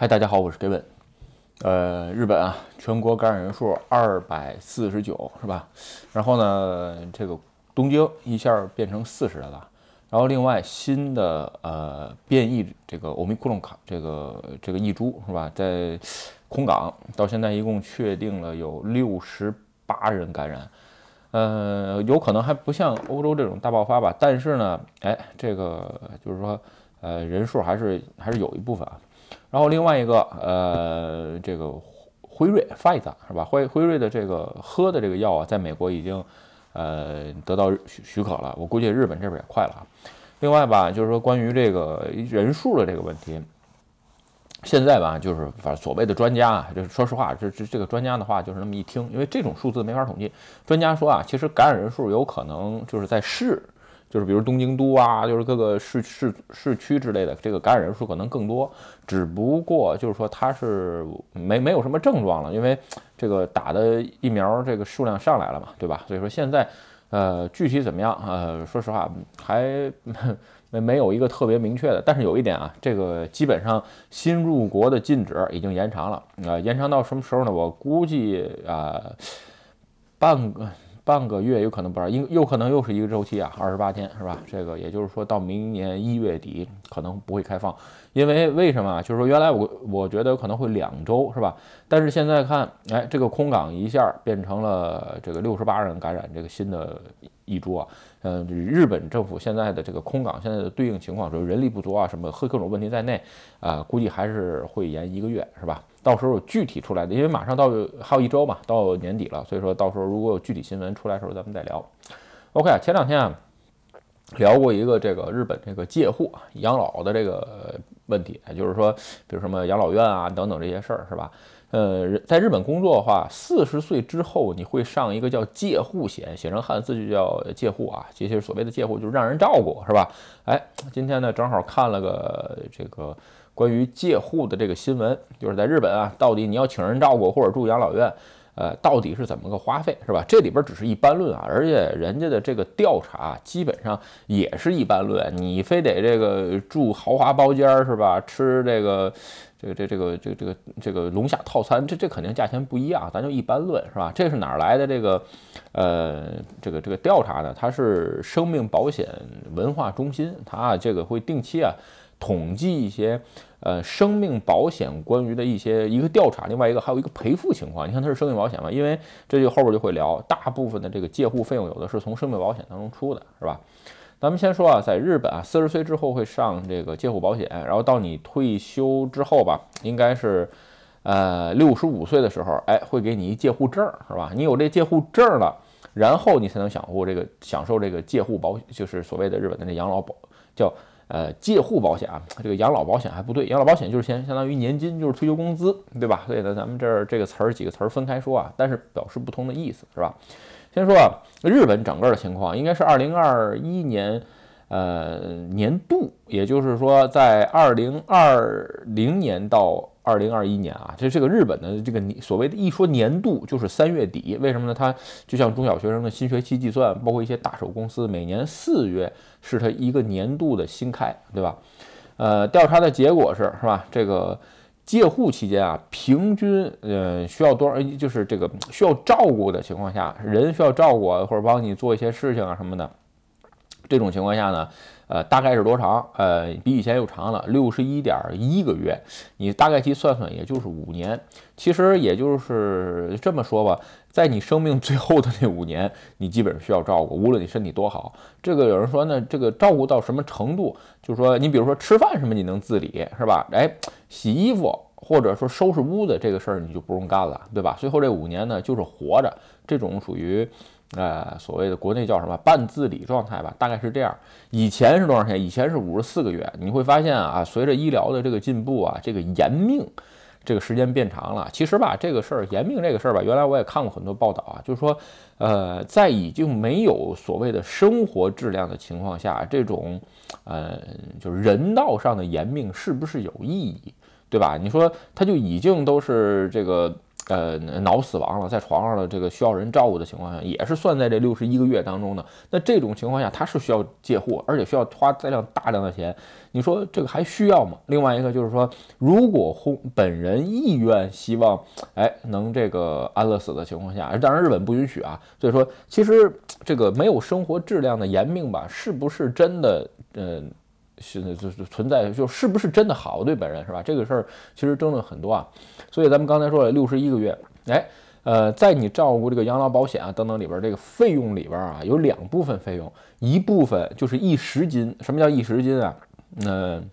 嗨，大家好，我是 Gavin。呃，日本啊，全国感染人数二百四十九，是吧？然后呢，这个东京一下变成四十了。然后另外新的呃变异这个欧米克隆卡这个这个异株是吧？在空港到现在一共确定了有六十八人感染。呃，有可能还不像欧洲这种大爆发吧？但是呢，哎，这个就是说，呃，人数还是还是有一部分啊。然后另外一个，呃，这个辉瑞 f i z e 是吧？辉辉瑞的这个喝的这个药啊，在美国已经，呃，得到许许可了。我估计日本这边也快了啊。另外吧，就是说关于这个人数的这个问题，现在吧，就是反正所谓的专家啊，就是说实话，这这这个专家的话就是那么一听，因为这种数字没法统计。专家说啊，其实感染人数有可能就是在市。就是比如东京都啊，就是各个市市市区之类的，这个感染人数可能更多，只不过就是说它是没没有什么症状了，因为这个打的疫苗这个数量上来了嘛，对吧？所以说现在，呃，具体怎么样？呃，说实话还没没有一个特别明确的，但是有一点啊，这个基本上新入国的禁止已经延长了啊，延长到什么时候呢？我估计啊，半个。半个月有可能不知道，因有可能又是一个周期啊，二十八天是吧？这个也就是说到明年一月底可能不会开放，因为为什么？就是说原来我我觉得可能会两周是吧？但是现在看，哎，这个空港一下变成了这个六十八人感染这个新的一株啊。嗯，日本政府现在的这个空港现在的对应情况，说人力不足啊，什么各种问题在内啊，估计还是会延一个月，是吧？到时候具体出来的，因为马上到还有一周嘛，到年底了，所以说到时候如果有具体新闻出来的时候，咱们再聊。OK，前两天啊聊过一个这个日本这个介护养老的这个问题，就是说，比如什么养老院啊等等这些事儿，是吧？呃，在日本工作的话，四十岁之后你会上一个叫介护险，写成汉字就叫介护啊。其实所谓的介护就是让人照顾，是吧？哎，今天呢正好看了个这个关于介护的这个新闻，就是在日本啊，到底你要请人照顾或者住养老院，呃，到底是怎么个花费，是吧？这里边只是一般论啊，而且人家的这个调查基本上也是一般论，你非得这个住豪华包间是吧？吃这个。这个这这个这个这个这个龙虾套餐，这这肯定价钱不一样，咱就一般论是吧？这是哪儿来的这个呃这个这个调查呢？它是生命保险文化中心，它这个会定期啊统计一些呃生命保险关于的一些一个调查，另外一个还有一个赔付情况。你看它是生命保险嘛？因为这就后边就会聊，大部分的这个介护费用有的是从生命保险当中出的，是吧？咱们先说啊，在日本啊，四十岁之后会上这个介护保险，然后到你退休之后吧，应该是，呃，六十五岁的时候，哎，会给你一介护证，是吧？你有这介护证了，然后你才能享受这个享受这个介护保，就是所谓的日本的那养老保，叫呃借户保险啊。这个养老保险还不对，养老保险就是相相当于年金，就是退休工资，对吧？所以呢，咱们这儿这个词儿几个词儿分开说啊，但是表示不同的意思，是吧？先说啊，日本整个的情况应该是二零二一年，呃年度，也就是说在二零二零年到二零二一年啊，这这个日本的这个所谓的一说年度就是三月底，为什么呢？它就像中小学生的新学期计算，包括一些大手公司，每年四月是它一个年度的新开，对吧？呃，调查的结果是是吧？这个。介护期间啊，平均呃需要多少？就是这个需要照顾的情况下，人需要照顾或者帮你做一些事情啊什么的，这种情况下呢，呃，大概是多长？呃，比以前又长了六十一点一个月。你大概去算算，也就是五年。其实也就是这么说吧，在你生命最后的那五年，你基本上需要照顾，无论你身体多好。这个有人说呢，这个照顾到什么程度？就是说，你比如说吃饭什么你能自理是吧？哎。洗衣服或者说收拾屋子这个事儿你就不用干了，对吧？最后这五年呢，就是活着，这种属于，呃，所谓的国内叫什么半自理状态吧，大概是这样。以前是多少钱？以前是五十四个月。你会发现啊，随着医疗的这个进步啊，这个延命这个时间变长了。其实吧，这个事儿延命这个事儿吧，原来我也看过很多报道啊，就是说，呃，在已经没有所谓的生活质量的情况下，这种，呃，就是人道上的延命是不是有意义？对吧？你说他就已经都是这个呃脑死亡了，在床上了，这个需要人照顾的情况下，也是算在这六十一个月当中的。那这种情况下，他是需要借货，而且需要花大量大量的钱。你说这个还需要吗？另外一个就是说，如果轰本人意愿希望，哎，能这个安乐死的情况下，当然日本不允许啊。所以说，其实这个没有生活质量的延命吧，是不是真的？嗯。现在就是存在，就是不是真的好对本人是吧？这个事儿其实争论很多啊。所以咱们刚才说了六十一个月，哎，呃，在你照顾这个养老保险啊等等里边，这个费用里边啊有两部分费用，一部分就是一时金。什么叫一时金啊？嗯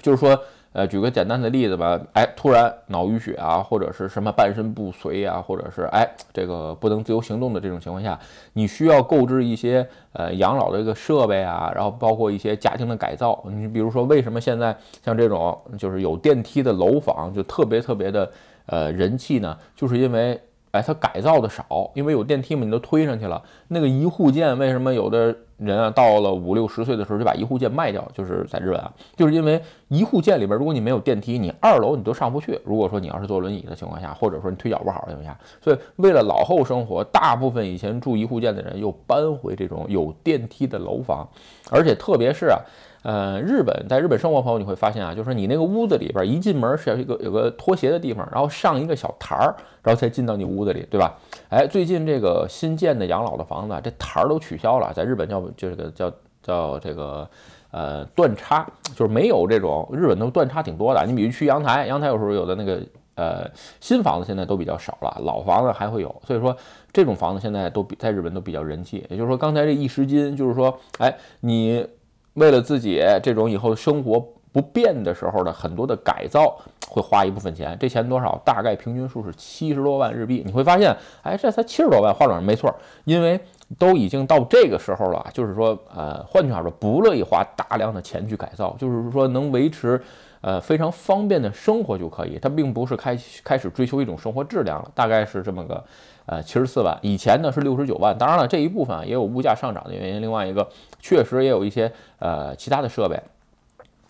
就是说。呃，举个简单的例子吧，哎，突然脑淤血啊，或者是什么半身不遂啊，或者是哎，这个不能自由行动的这种情况下，你需要购置一些呃养老的这个设备啊，然后包括一些家庭的改造。你比如说，为什么现在像这种就是有电梯的楼房就特别特别的呃人气呢？就是因为。哎，它改造的少，因为有电梯嘛，你都推上去了。那个一户建，为什么有的人啊，到了五六十岁的时候就把一户建卖掉？就是在日本啊，就是因为一户建里边，如果你没有电梯，你二楼你都上不去。如果说你要是坐轮椅的情况下，或者说你腿脚不好的情况下，所以为了老后生活，大部分以前住一户建的人又搬回这种有电梯的楼房，而且特别是啊。呃，日本在日本生活朋友你会发现啊，就是你那个屋子里边一进门是有一个有个拖鞋的地方，然后上一个小台儿，然后才进到你屋子里，对吧？哎，最近这个新建的养老的房子，这台儿都取消了，在日本叫这个叫叫这个呃断差，就是没有这种日本都断差挺多的。你比如去阳台，阳台有时候有的那个呃新房子现在都比较少了，老房子还会有，所以说这种房子现在都比在日本都比较人气。也就是说，刚才这一十斤，就是说，哎，你。为了自己这种以后生活不变的时候的很多的改造，会花一部分钱。这钱多少？大概平均数是七十多万日币。你会发现，哎，这才七十多万，花转没错。因为都已经到这个时候了，就是说，呃，换句话说，不乐意花大量的钱去改造，就是说能维持，呃，非常方便的生活就可以。它并不是开开始追求一种生活质量了，大概是这么个。呃，七十四万，以前呢是六十九万。当然了，这一部分也有物价上涨的原因。另外一个，确实也有一些呃其他的设备。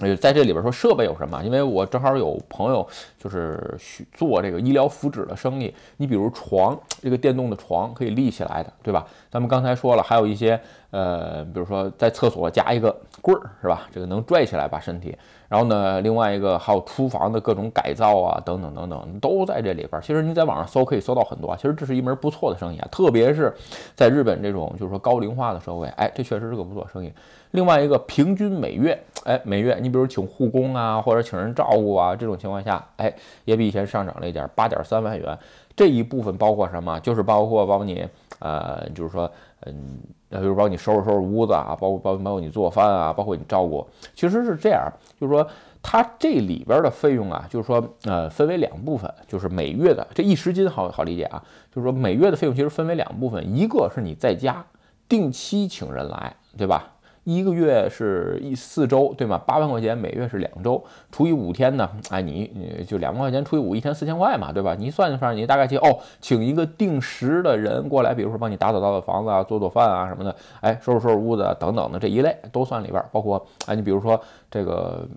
呃，在这里边说设备有什么？因为我正好有朋友就是做这个医疗福祉的生意。你比如床，这个电动的床可以立起来的，对吧？咱们刚才说了，还有一些呃，比如说在厕所加一个棍儿，是吧？这个能拽起来把身体。然后呢，另外一个还有厨房的各种改造啊，等等等等，都在这里边。其实你在网上搜可以搜到很多。其实这是一门不错的生意啊，特别是在日本这种就是说高龄化的社会，哎，这确实是个不错生意。另外一个，平均每月，哎，每月你比如请护工啊，或者请人照顾啊，这种情况下，哎，也比以前上涨了一点，八点三万元。这一部分包括什么？就是包括帮你，呃，就是说，嗯。比如帮你收拾收拾屋子啊，包括包包括你做饭啊，包括你照顾，其实是这样，就是说它这里边的费用啊，就是说呃分为两部分，就是每月的这一十斤好好理解啊，就是说每月的费用其实分为两部分，一个是你在家定期请人来，对吧？一个月是一四周，对吗？八万块钱每月是两周，除以五天呢？哎，你你就两万块钱除以五，一天四千块嘛，对吧？你算一算，你大概去哦，请一个定时的人过来，比如说帮你打扫打扫房子啊，做做饭啊什么的，哎，收拾收拾屋子等等的这一类都算里边，包括哎，你比如说这个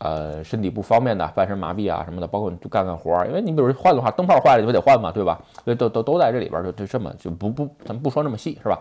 呃身体不方便的，半身麻痹啊什么的，包括你就干干活儿，因为你比如换的话，灯泡坏了你不得换嘛，对吧？所以都都都在这里边，就就这么就不不咱不说那么细，是吧？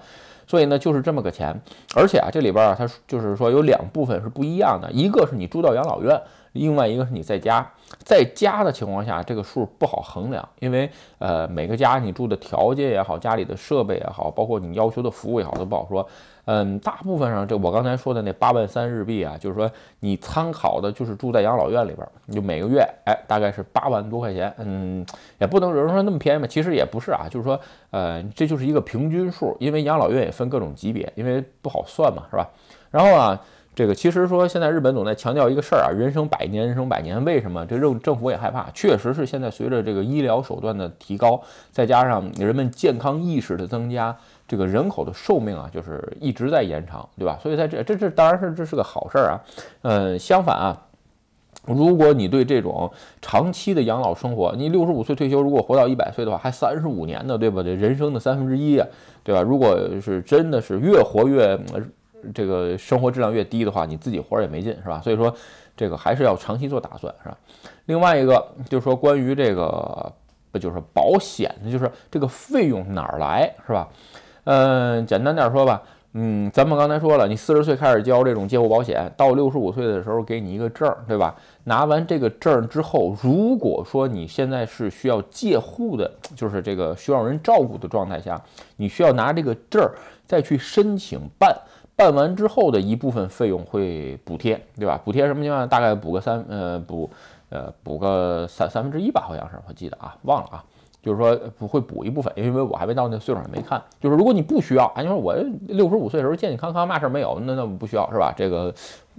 所以呢，就是这么个钱，而且啊，这里边啊，它就是说有两部分是不一样的，一个是你住到养老院，另外一个是你在家。在家的情况下，这个数不好衡量，因为呃，每个家你住的条件也好，家里的设备也好，包括你要求的服务也好，都不好说。嗯，大部分上，这我刚才说的那八万三日币啊，就是说你参考的就是住在养老院里边，你就每个月，哎，大概是八万多块钱。嗯，也不能有人说那么便宜嘛，其实也不是啊，就是说，呃，这就是一个平均数，因为养老院也分各种级别，因为不好算嘛，是吧？然后啊。这个其实说，现在日本总在强调一个事儿啊，人生百年，人生百年。为什么？这政政府也害怕，确实是现在随着这个医疗手段的提高，再加上人们健康意识的增加，这个人口的寿命啊，就是一直在延长，对吧？所以在这这这当然是这是个好事儿啊。嗯，相反啊，如果你对这种长期的养老生活，你六十五岁退休，如果活到一百岁的话，还三十五年呢，对吧？这人生的三分之一啊，对吧？如果是真的是越活越。这个生活质量越低的话，你自己活也没劲，是吧？所以说，这个还是要长期做打算，是吧？另外一个就是说，关于这个不就是保险的，就是这个费用哪儿来，是吧？嗯，简单点说吧。嗯，咱们刚才说了，你四十岁开始交这种借户保险，到六十五岁的时候给你一个证，对吧？拿完这个证之后，如果说你现在是需要借户的，就是这个需要人照顾的状态下，你需要拿这个证再去申请办，办完之后的一部分费用会补贴，对吧？补贴什么情况？大概补个三呃补呃补个三三分之一吧，好像是我记得啊，忘了啊。就是说不会补一部分，因为我还没到那岁数，没看。就是如果你不需要，啊，你说我六十五岁的时候健健康康，嘛事儿没有，那那不需要是吧？这个，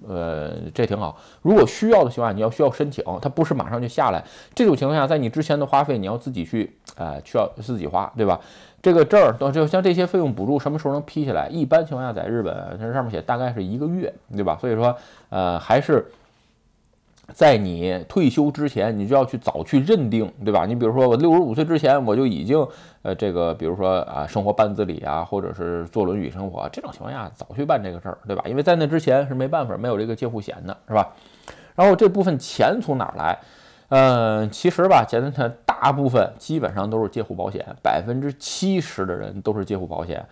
呃，这挺好。如果需要的情况下，你要需要申请，它不是马上就下来。这种情况下，在你之前的花费，你要自己去，呃，需要自己花，对吧？这个证儿，就像这些费用补助，什么时候能批下来？一般情况下，在日本，它上面写大概是一个月，对吧？所以说，呃，还是。在你退休之前，你就要去早去认定，对吧？你比如说，我六十五岁之前我就已经，呃，这个，比如说啊，生活半自理啊，或者是坐轮椅生活，这种情况下早去办这个事儿，对吧？因为在那之前是没办法，没有这个借户险的，是吧？然后这部分钱从哪儿来？嗯，其实吧，简单讲，大部分基本上都是借户保险，百分之七十的人都是借户保险。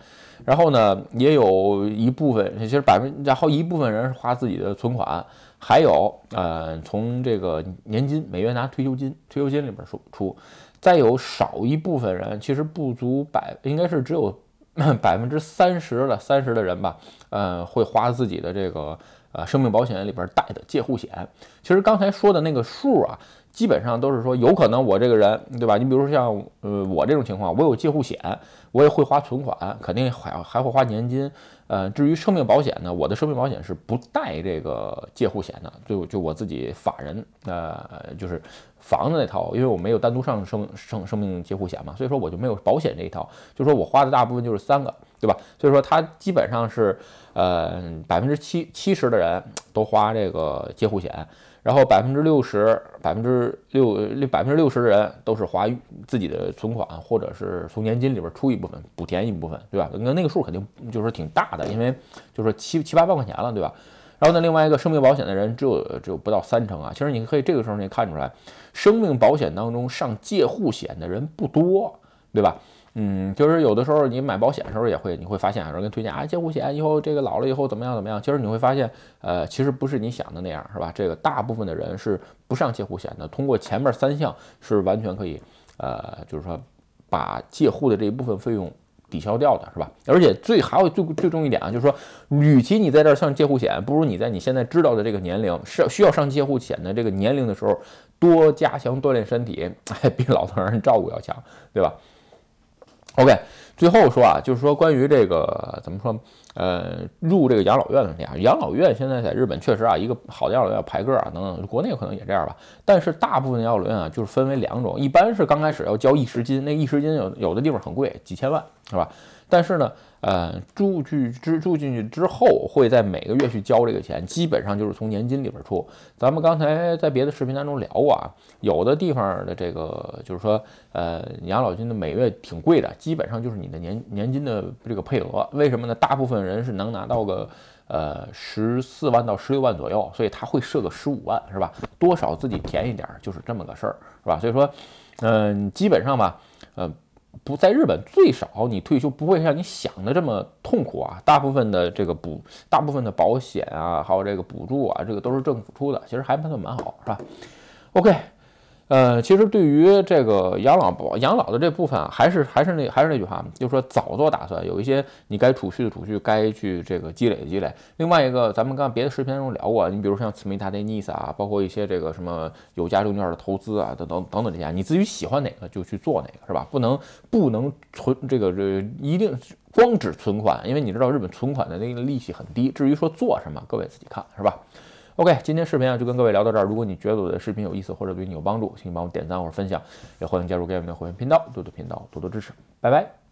然后呢，也有一部分，其实百分，然后一部分人是花自己的存款。还有，呃，从这个年金每月拿退休金，退休金里边出出，再有少一部分人，其实不足百，应该是只有百分之三十的三十的人吧，呃，会花自己的这个呃生命保险里边带的借户险。其实刚才说的那个数啊。基本上都是说，有可能我这个人，对吧？你比如说像呃我这种情况，我有借户险，我也会花存款，肯定还还会花年金。呃，至于生命保险呢，我的生命保险是不带这个借户险的，就就我自己法人，呃，就是房子那套，因为我没有单独上生生生命借户险嘛，所以说我就没有保险这一套。就说我花的大部分就是三个，对吧？所以说它基本上是呃百分之七七十的人都花这个借户险。然后百分之六十，百分之六六百分之六十的人都是花自己的存款，或者是从年金里边出一部分补填一部分，对吧？那那个数肯定就是挺大的，因为就是七七八万块钱了，对吧？然后呢，另外一个生命保险的人只有只有不到三成啊。其实你可以这个时候你看出来，生命保险当中上借户险的人不多，对吧？嗯，就是有的时候你买保险的时候也会，你会发现有人给推荐啊，借户险以后这个老了以后怎么样怎么样。其实你会发现，呃，其实不是你想的那样，是吧？这个大部分的人是不上借户险的，通过前面三项是完全可以，呃，就是说把借户的这一部分费用抵消掉的，是吧？而且最还有最最重一点啊，就是说，与其你在这儿上借户险，不如你在你现在知道的这个年龄是需要上借户险的这个年龄的时候，多加强锻炼身体，哎，比老头人照顾要强，对吧？OK，最后说啊，就是说关于这个怎么说，呃，入这个养老院的问题啊，养老院现在在日本确实啊，一个好的养老院排个啊，等等，国内可能也这样吧。但是大部分的养老院啊，就是分为两种，一般是刚开始要交一时金，那一时金有有的地方很贵，几千万，是吧？但是呢。呃，住去之住进去之后，会在每个月去交这个钱，基本上就是从年金里边出。咱们刚才在别的视频当中聊过啊，有的地方的这个就是说，呃，养老金的每月挺贵的，基本上就是你的年年金的这个配额。为什么呢？大部分人是能拿到个呃十四万到十六万左右，所以他会设个十五万，是吧？多少自己填一点，就是这么个事儿，是吧？所以说，嗯，基本上吧，呃。不在日本，最少你退休不会像你想的这么痛苦啊！大部分的这个补，大部分的保险啊，还有这个补助啊，这个都是政府出的，其实还算蛮好，是吧？OK。呃，其实对于这个养老保养老的这部分啊，还是还是那还是那句话，就是说早做打算，有一些你该储蓄的储蓄，该去这个积累的积累。另外一个，咱们刚别的视频中聊过，你比如像慈眉大内 NISA 啊，包括一些这个什么有价证券的投资啊，等等等等这些，你自己喜欢哪个就去做哪个，是吧？不能不能存这个这一定光只存款，因为你知道日本存款的那个利息很低。至于说做什么，各位自己看，是吧？OK，今天视频啊就跟各位聊到这儿。如果你觉得我的视频有意思或者对你有帮助，请帮我点赞或者分享，也欢迎加入 Game 的会员频道，多多频道多多支持，拜拜。